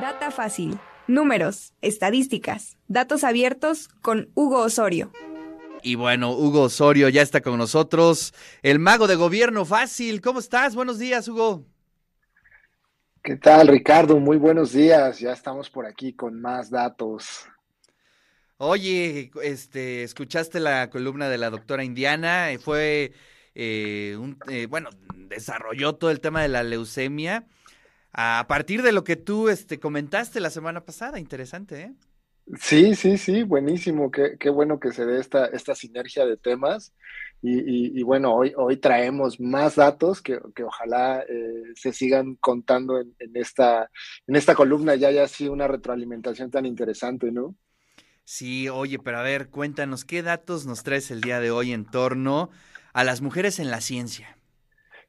Data fácil. Números, estadísticas, datos abiertos con Hugo Osorio. Y bueno, Hugo Osorio ya está con nosotros, el mago de gobierno fácil. ¿Cómo estás? Buenos días, Hugo. ¿Qué tal, Ricardo? Muy buenos días. Ya estamos por aquí con más datos. Oye, este, escuchaste la columna de la doctora Indiana, fue eh, un, eh, bueno, desarrolló todo el tema de la leucemia a partir de lo que tú este, comentaste la semana pasada. Interesante, ¿eh? Sí, sí, sí, buenísimo. Qué, qué bueno que se dé esta, esta sinergia de temas. Y, bueno, hoy, hoy traemos más datos que, ojalá eh, se sigan contando en, esta, en esta columna. Ya haya sido una retroalimentación tan interesante, ¿no? Sí, oye, pero a ver, cuéntanos, ¿qué datos nos traes el día de hoy en torno a las mujeres en la ciencia?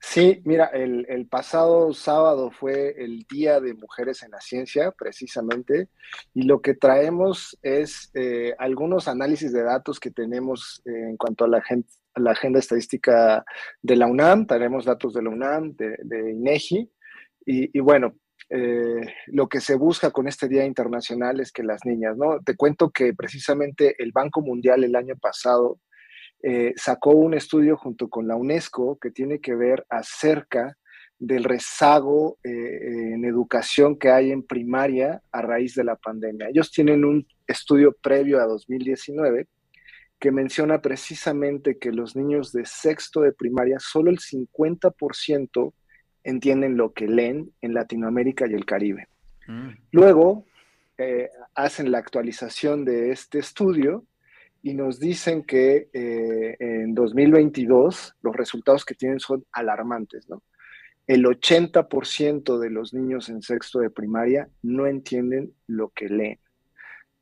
Sí, mira, el, pasado sábado fue el Día de Mujeres en la Ciencia, precisamente, y lo que traemos es eh, algunos análisis de datos que tenemos eh, en cuanto a la, agenda estadística de la UNAM, tenemos datos de la UNAM, de, INEGI, y, bueno, eh, lo que se busca con este Día Internacional es que las niñas, ¿no? Te cuento que precisamente el Banco Mundial el año pasado eh, sacó un estudio junto con la UNESCO que tiene que ver acerca del rezago eh, en educación que hay en primaria a raíz de la pandemia. Ellos tienen un estudio previo a 2019 que menciona precisamente que los niños de sexto de primaria, solo el 50% entienden lo que leen en Latinoamérica y el Caribe. Mm. Luego eh, hacen la actualización de este estudio y nos dicen que eh, en 2022 los resultados que tienen son alarmantes, ¿no? El 80% de los niños en sexto de primaria no entienden lo que leen.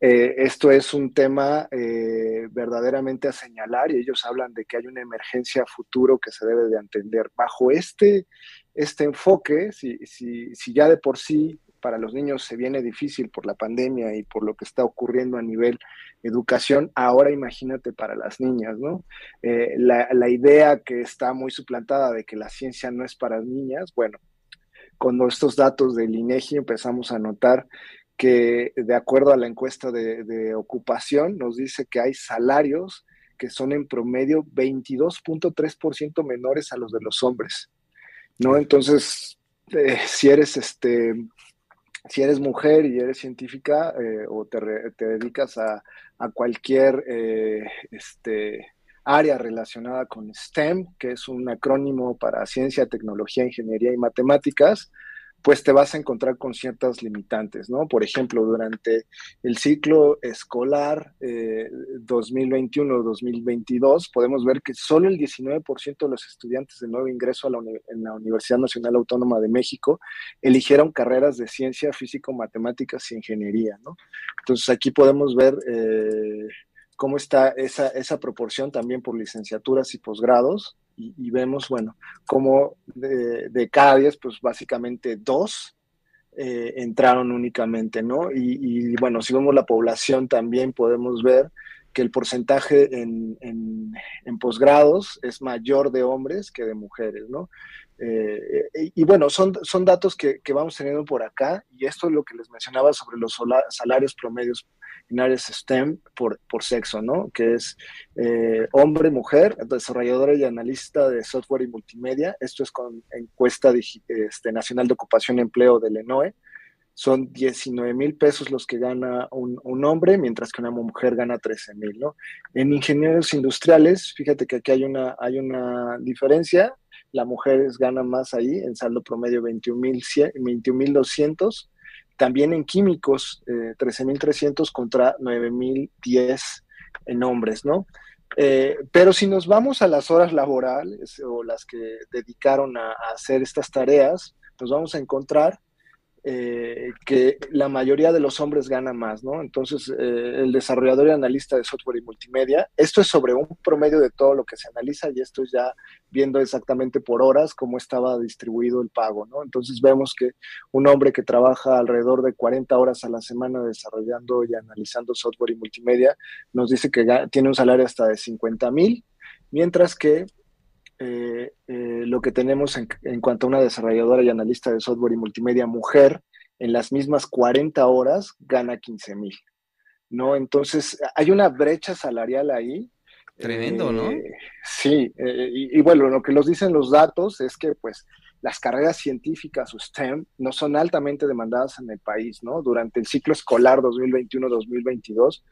Eh, esto es un tema eh, verdaderamente a señalar y ellos hablan de que hay una emergencia futuro que se debe de entender. Bajo este, este enfoque, si, si, si ya de por sí para los niños se viene difícil por la pandemia y por lo que está ocurriendo a nivel educación, ahora imagínate para las niñas, ¿no? Eh, la, idea que está muy suplantada de que la ciencia no es para niñas, bueno, con estos datos del INEGI empezamos a notar que de acuerdo a la encuesta de, de ocupación nos dice que hay salarios que son en promedio 22.3% menores a los de los hombres, ¿no? Entonces, eh, si eres este si eres mujer y eres científica eh, o te, dedicas a, cualquier eh, este, área relacionada con STEM, que es un acrónimo para ciencia, tecnología, ingeniería y matemáticas, pues te vas a encontrar con ciertas limitantes, ¿no? Por ejemplo, durante el ciclo escolar 2021-2022, eh, podemos ver que solo el 19% de los estudiantes de nuevo ingreso a la en la Universidad Nacional Autónoma de México eligieron carreras de ciencia, físico, matemáticas y ingeniería, ¿no? Entonces aquí podemos ver eh, cómo está esa, esa proporción también por licenciaturas y posgrados y, vemos, bueno, cómo de, cada diez, pues básicamente dos eh, entraron únicamente, ¿no? Y, bueno, si vemos la población también podemos ver que el porcentaje en, en, posgrados es mayor de hombres que de mujeres, ¿no? Eh, y, bueno, son, son datos que, que, vamos teniendo por acá y esto es lo que les mencionaba sobre los salarios promedios en áreas STEM por, por sexo, ¿no? Que es eh, hombre, mujer, desarrolladora y analista de software y multimedia. Esto es con encuesta este, nacional de ocupación y empleo del ENOE. Son 19 mil pesos los que gana un, un, hombre, mientras que una mujer gana 13 mil, ¿no? En ingenieros industriales, fíjate que aquí hay una, hay una diferencia. La mujer gana más ahí, en saldo promedio 21 mil 200 también en químicos, eh, 13.300 contra 9.010 en hombres, ¿no? Eh, pero si nos vamos a las horas laborales o las que dedicaron a hacer estas tareas, nos vamos a encontrar eh, que la mayoría de los hombres gana más, ¿no? Entonces, eh, el desarrollador y analista de software y multimedia, esto es sobre un promedio de todo lo que se analiza y esto es ya viendo exactamente por horas cómo estaba distribuido el pago, ¿no? Entonces, vemos que un hombre que trabaja alrededor de 40 horas a la semana desarrollando y analizando software y multimedia, nos dice que tiene un salario hasta de 50 mil, mientras que eh, eh, lo que tenemos en, cuanto a una desarrolladora y analista de software y multimedia mujer en las mismas 40 horas gana 15 mil, ¿no? Entonces, hay una brecha salarial ahí. Tremendo, ¿no? Eh, sí, eh, y, y, bueno, lo que nos dicen los datos es que pues las carreras científicas o STEM no son altamente demandadas en el país, ¿no? Durante el ciclo escolar 2021-2022,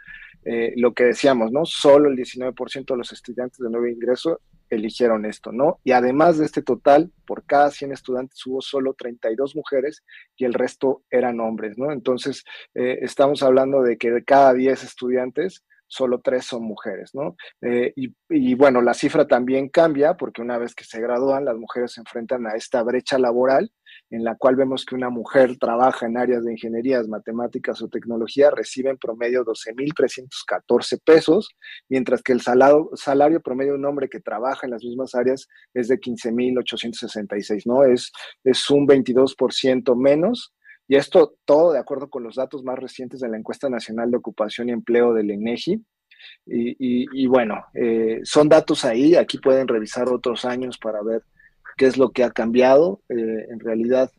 eh, lo que decíamos, ¿no? Solo el 19% de los estudiantes de nuevo ingreso eligieron esto, ¿no? Y además de este total, por cada 100 estudiantes hubo solo 32 mujeres y el resto eran hombres, ¿no? Entonces, eh, estamos hablando de que de cada 10 estudiantes, solo tres son mujeres, ¿no? Eh, y, bueno, la cifra también cambia porque una vez que se gradúan, las mujeres se enfrentan a esta brecha laboral en la cual vemos que una mujer trabaja en áreas de ingenierías, matemáticas o tecnología, recibe en promedio 12.314 pesos, mientras que el salario, salario promedio de un hombre que trabaja en las mismas áreas es de 15.866, ¿no? Es, es un 22% menos y esto todo de acuerdo con los datos más recientes de la encuesta nacional de ocupación y empleo del INEGI. Y, bueno, eh, son datos ahí, aquí pueden revisar otros años para ver qué es lo que ha cambiado. Eh, en realidad,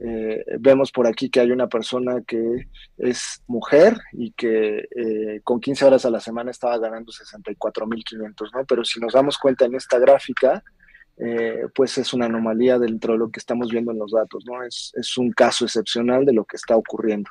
eh, vemos por aquí que hay una persona que es mujer y que con 15 horas a la semana estaba ganando 64.500, ¿no? Pero si nos damos cuenta en esta gráfica, eh, pues es una anomalía dentro de lo que estamos viendo en los datos, ¿no? Es, es un caso excepcional de lo que está ocurriendo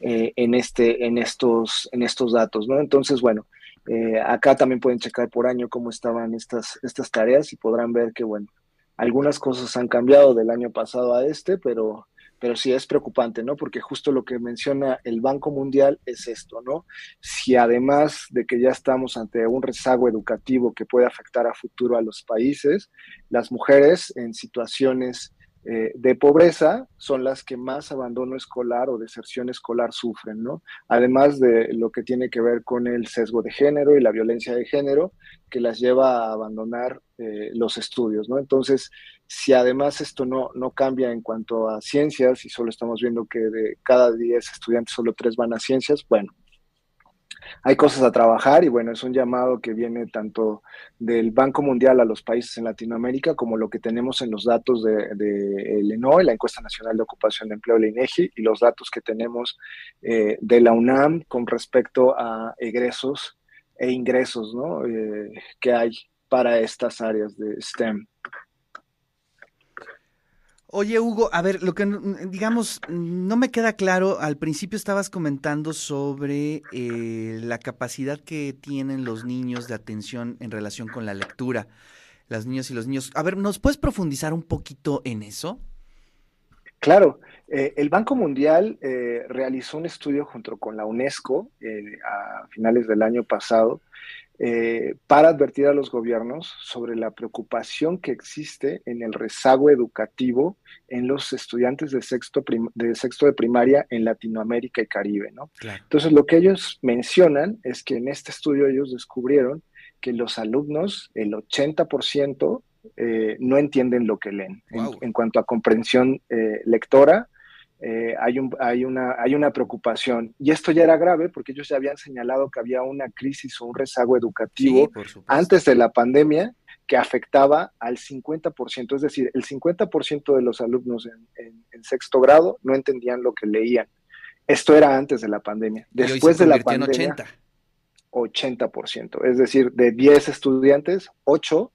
eh, en, este, en, estos, en estos datos, ¿no? Entonces, bueno, eh, acá también pueden checar por año cómo estaban estas, estas tareas y podrán ver que, bueno, algunas cosas han cambiado del año pasado a este, pero pero sí es preocupante, ¿no? Porque justo lo que menciona el Banco Mundial es esto, ¿no? Si además de que ya estamos ante un rezago educativo que puede afectar a futuro a los países, las mujeres en situaciones eh, de pobreza son las que más abandono escolar o deserción escolar sufren, ¿no? Además de lo que tiene que ver con el sesgo de género y la violencia de género que las lleva a abandonar eh, los estudios, ¿no? Entonces, si además esto no, no cambia en cuanto a ciencias y solo estamos viendo que de cada 10 estudiantes solo 3 van a ciencias, bueno, hay cosas a trabajar y bueno, es un llamado que viene tanto del Banco Mundial a los países en Latinoamérica como lo que tenemos en los datos de, el ENOE, la Encuesta Nacional de Ocupación de Empleo, la INEGI, y los datos que tenemos eh, de la UNAM con respecto a egresos e ingresos ¿no? Eh, que hay para estas áreas de STEM. Oye, Hugo, a ver, lo que digamos, no me queda claro, al principio estabas comentando sobre eh, la capacidad que tienen los niños de atención en relación con la lectura, las niñas y los niños. A ver, ¿nos puedes profundizar un poquito en eso? Claro, eh, el Banco Mundial eh, realizó un estudio junto con la UNESCO a finales del año pasado eh, para advertir a los gobiernos sobre la preocupación que existe en el rezago educativo en los estudiantes de sexto, de, sexto de primaria en Latinoamérica y Caribe. ¿no? Entonces, lo que ellos mencionan es que en este estudio ellos descubrieron que los alumnos, el 80%, eh, no entienden lo que leen en, cuanto a comprensión eh, lectora eh, hay, un, hay, una, hay una preocupación. Y esto ya era grave porque ellos ya habían señalado que había una crisis o un rezago educativo antes de la pandemia que afectaba al 50%, es decir, el 50% de los alumnos en, sexto grado no entendían lo que leían. Esto era antes de la pandemia. Después de la pandemia, 80. 80%, es decir, de 10 estudiantes, 8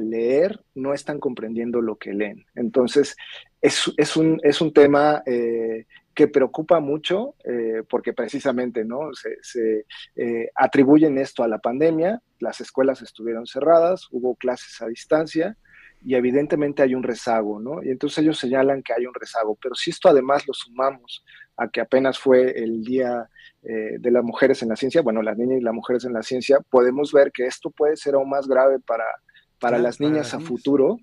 leer no están comprendiendo lo que leen. Entonces, es, es, un, es un tema eh, que preocupa mucho eh, porque precisamente ¿no? se, se eh, atribuyen esto a la pandemia, las escuelas estuvieron cerradas, hubo clases a distancia y evidentemente hay un rezago, ¿no? Y entonces ellos señalan que hay un rezago, pero si esto además lo sumamos a que apenas fue el Día de las Mujeres en la Ciencia, bueno, las niñas y las mujeres en la ciencia, podemos ver que esto puede ser aún más grave para para las niñas a futuro,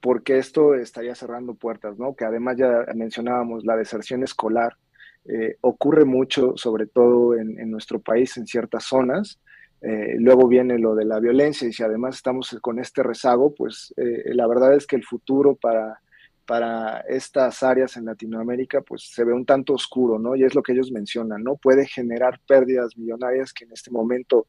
porque esto estaría cerrando puertas, ¿no? Que además ya mencionábamos la deserción escolar. Eh, ocurre mucho, sobre todo en, nuestro país, en ciertas zonas. Eh, luego viene lo de la violencia y si además estamos con este rezago, pues eh, la verdad es que el futuro para, para estas áreas en Latinoamérica pues se ve un tanto oscuro, ¿no? Y es lo que ellos mencionan, ¿no? Puede generar pérdidas millonarias que en este momento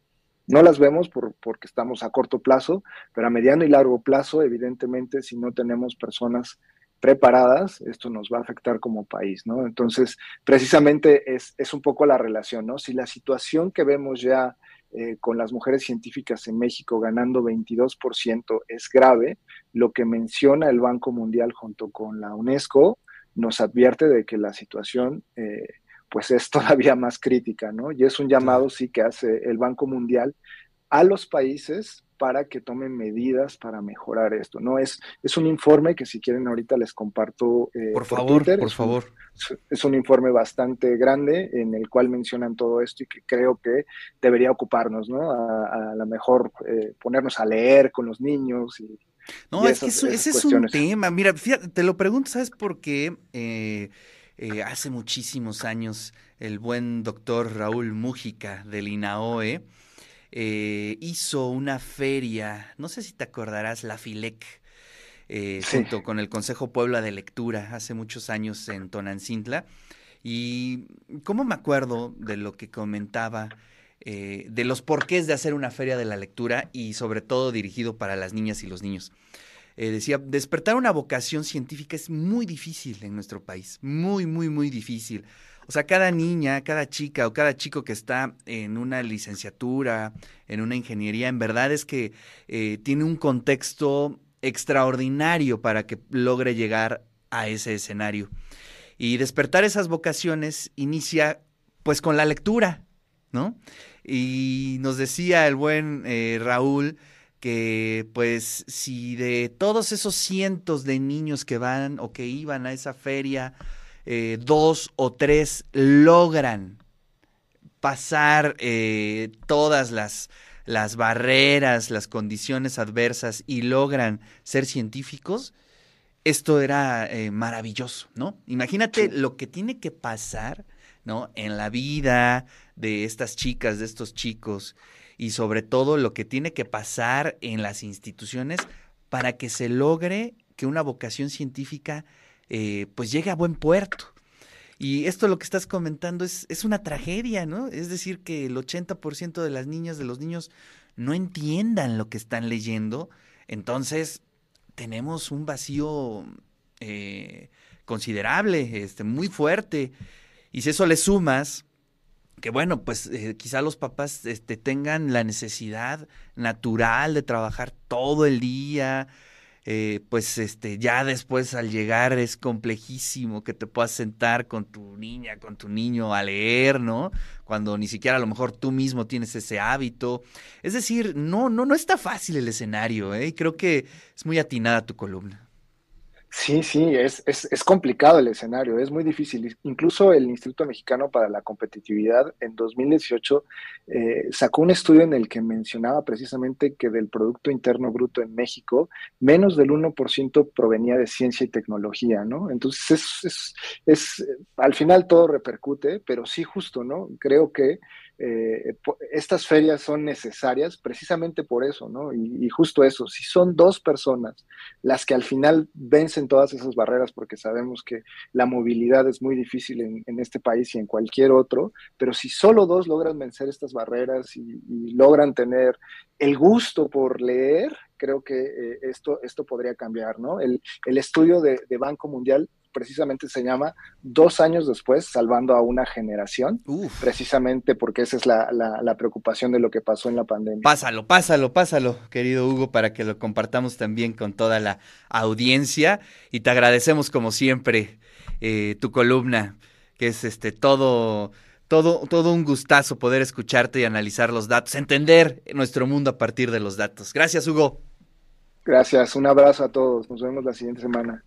no las vemos por, porque estamos a corto plazo, pero a mediano y largo plazo, evidentemente, si no tenemos personas preparadas, esto nos va a afectar como país, ¿no? Entonces, precisamente es, es un poco la relación, ¿no? Si la situación que vemos ya eh, con las mujeres científicas en México ganando 22% es grave, lo que menciona el Banco Mundial junto con la UNESCO nos advierte de que la situación eh, pues es todavía más crítica, ¿no? Y es un llamado sí que hace el Banco Mundial a los países para que tomen medidas para mejorar esto. No es, es un informe que si quieren ahorita les comparto. Eh, por, favor, por favor. es un informe bastante grande en el cual mencionan todo esto y que creo que debería ocuparnos, ¿no? A, lo mejor eh, ponernos a leer con los niños y. No, es que ese es un tema. Mira, fíjate, te lo pregunto, ¿sabes por qué? Eh, hace muchísimos años el buen doctor Raúl Mújica del INAOE eh, hizo una feria, no sé si te acordarás, la FILEC, eh, junto con el Consejo Puebla de Lectura, hace muchos años en Tonancintla. Y cómo me acuerdo de lo que comentaba, eh, de los porqués de hacer una feria de la lectura y sobre todo dirigido para las niñas y los niños. Decía, despertar una vocación científica es muy difícil en nuestro país, muy, muy, muy difícil. O sea, cada niña, cada chica o cada chico que está en una licenciatura, en una ingeniería, en verdad es que eh, tiene un contexto extraordinario para que logre llegar a ese escenario. Y despertar esas vocaciones inicia pues con la lectura, ¿no? Y nos decía el buen eh, Raúl que pues si de todos esos cientos de niños que van o que iban a esa feria, eh, dos o tres logran pasar eh, todas las, las barreras, las condiciones adversas y logran ser científicos, esto era eh, maravilloso, ¿no? Imagínate lo que tiene que pasar, ¿no? En la vida de estas chicas, de estos chicos, y sobre todo lo que tiene que pasar en las instituciones para que se logre que una vocación científica eh, pues llegue a buen puerto. Y esto lo que estás comentando es, es una tragedia, ¿no? Es decir, que el 80% de las niñas, de los niños, no entiendan lo que están leyendo. Entonces, tenemos un vacío eh, considerable, este, muy fuerte. Y si eso le sumas, que bueno, pues eh, quizá los papás este, tengan la necesidad natural de trabajar todo el día, eh, pues este, ya después al llegar es complejísimo que te puedas sentar con tu niña, con tu niño a leer, ¿no? Cuando ni siquiera a lo mejor tú mismo tienes ese hábito. Es decir, no, no, no está fácil el escenario, ¿eh? Y creo que es muy atinada tu columna. Sí, sí, es, es, es, complicado el escenario, es muy difícil. Incluso el Instituto Mexicano para la Competitividad en 2018 eh, sacó un estudio en el que mencionaba precisamente que del Producto Interno Bruto en México, menos del 1% provenía de ciencia y tecnología, ¿no? Entonces, es, es, al final todo repercute, pero sí justo, ¿no? Creo que eh, estas ferias son necesarias precisamente por eso, ¿no? Y, justo eso, si son dos personas las que al final vencen todas esas barreras, porque sabemos que la movilidad es muy difícil en, este país y en cualquier otro, pero si solo dos logran vencer estas barreras y, logran tener el gusto por leer, creo que eh, esto, esto podría cambiar, ¿no? El, estudio de Banco Mundial precisamente se llama Dos años después, salvando a una generación, precisamente porque esa es la, la, preocupación de lo que pasó en la pandemia. Pásalo, pásalo, pásalo, querido Hugo, para que lo compartamos también con toda la audiencia y te agradecemos como siempre eh, tu columna, que es este todo... Todo, todo un gustazo poder escucharte y analizar los datos, entender nuestro mundo a partir de los datos. Gracias, Hugo. Gracias, un abrazo a todos. Nos vemos la siguiente semana.